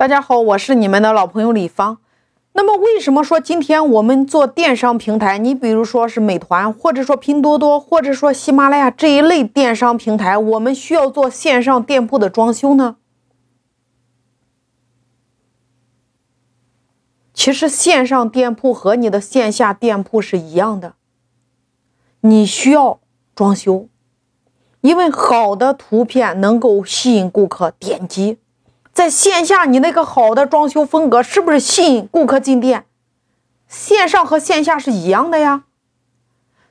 大家好，我是你们的老朋友李芳。那么，为什么说今天我们做电商平台？你比如说是美团，或者说拼多多，或者说喜马拉雅这一类电商平台，我们需要做线上店铺的装修呢？其实，线上店铺和你的线下店铺是一样的，你需要装修，因为好的图片能够吸引顾客点击。在线下，你那个好的装修风格是不是吸引顾客进店？线上和线下是一样的呀。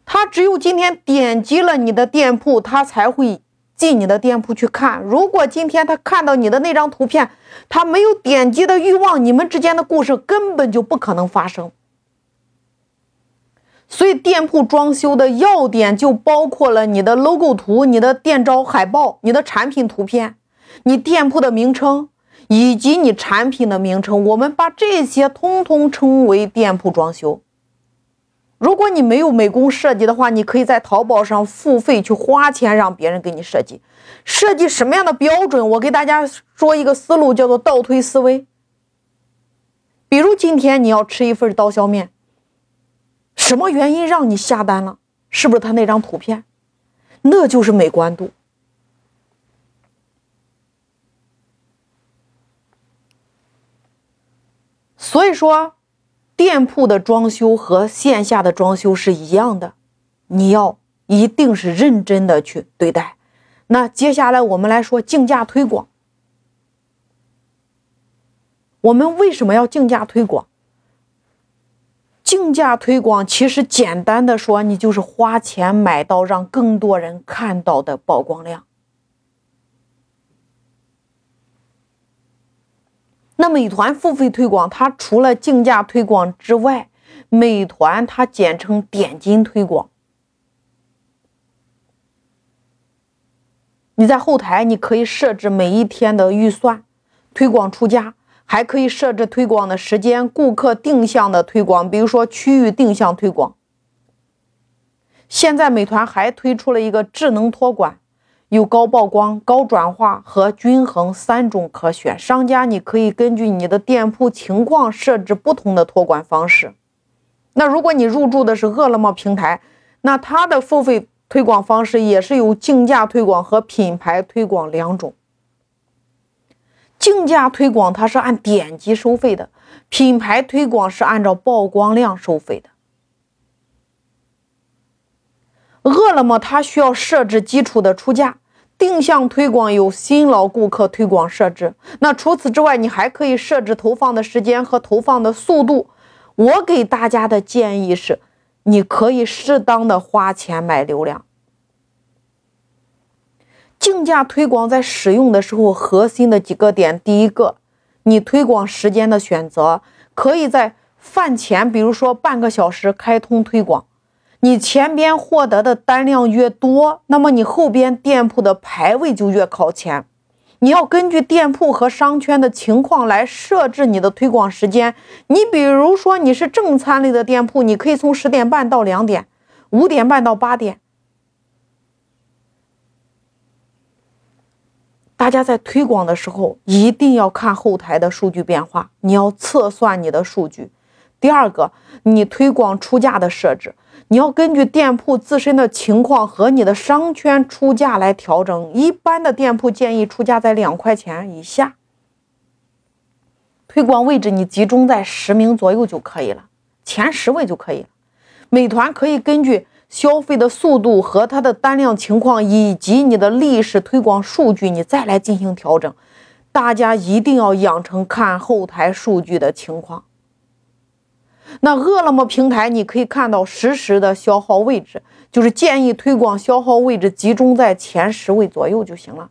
他只有今天点击了你的店铺，他才会进你的店铺去看。如果今天他看到你的那张图片，他没有点击的欲望，你们之间的故事根本就不可能发生。所以，店铺装修的要点就包括了你的 logo 图、你的店招海报、你的产品图片。你店铺的名称以及你产品的名称，我们把这些通通称为店铺装修。如果你没有美工设计的话，你可以在淘宝上付费去花钱让别人给你设计。设计什么样的标准？我给大家说一个思路，叫做倒推思维。比如今天你要吃一份刀削面，什么原因让你下单了？是不是他那张图片？那就是美观度。所以说，店铺的装修和线下的装修是一样的，你要一定是认真的去对待。那接下来我们来说竞价推广。我们为什么要竞价推广？竞价推广其实简单的说，你就是花钱买到让更多人看到的曝光量。那美团付费推广，它除了竞价推广之外，美团它简称点金推广。你在后台你可以设置每一天的预算，推广出价，还可以设置推广的时间、顾客定向的推广，比如说区域定向推广。现在美团还推出了一个智能托管。有高曝光、高转化和均衡三种可选，商家你可以根据你的店铺情况设置不同的托管方式。那如果你入驻的是饿了么平台，那它的付费推广方式也是有竞价推广和品牌推广两种。竞价推广它是按点击收费的，品牌推广是按照曝光量收费的。饿了么它需要设置基础的出价，定向推广有新老顾客推广设置。那除此之外，你还可以设置投放的时间和投放的速度。我给大家的建议是，你可以适当的花钱买流量。竞价推广在使用的时候，核心的几个点，第一个，你推广时间的选择，可以在饭前，比如说半个小时开通推广。你前边获得的单量越多，那么你后边店铺的排位就越靠前。你要根据店铺和商圈的情况来设置你的推广时间。你比如说你是正餐类的店铺，你可以从十点半到两点，五点半到八点。大家在推广的时候一定要看后台的数据变化，你要测算你的数据。第二个，你推广出价的设置。你要根据店铺自身的情况和你的商圈出价来调整。一般的店铺建议出价在两块钱以下。推广位置你集中在十名左右就可以了，前十位就可以了。美团可以根据消费的速度和它的单量情况以及你的历史推广数据，你再来进行调整。大家一定要养成看后台数据的情况。那饿了么平台，你可以看到实时的消耗位置，就是建议推广消耗位置集中在前十位左右就行了，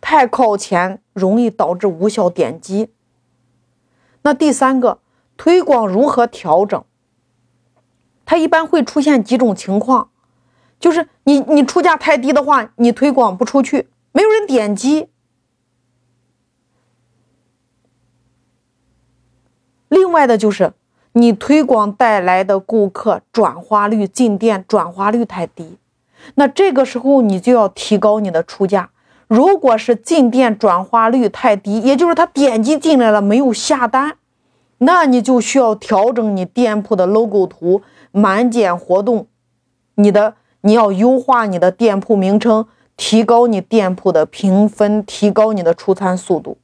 太靠前容易导致无效点击。那第三个，推广如何调整？它一般会出现几种情况，就是你你出价太低的话，你推广不出去，没有人点击。另外的就是。你推广带来的顾客转化率进店转化率太低，那这个时候你就要提高你的出价。如果是进店转化率太低，也就是他点击进来了没有下单，那你就需要调整你店铺的 logo 图、满减活动，你的你要优化你的店铺名称，提高你店铺的评分，提高你的出餐速度。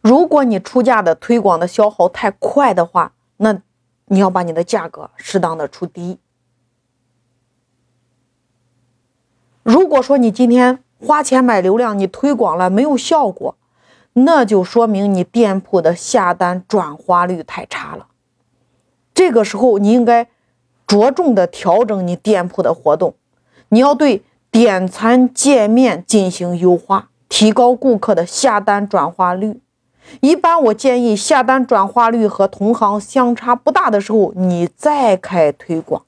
如果你出价的推广的消耗太快的话，那你要把你的价格适当的出低。如果说你今天花钱买流量，你推广了没有效果，那就说明你店铺的下单转化率太差了。这个时候你应该着重的调整你店铺的活动，你要对点餐界面进行优化，提高顾客的下单转化率。一般我建议下单转化率和同行相差不大的时候，你再开推广。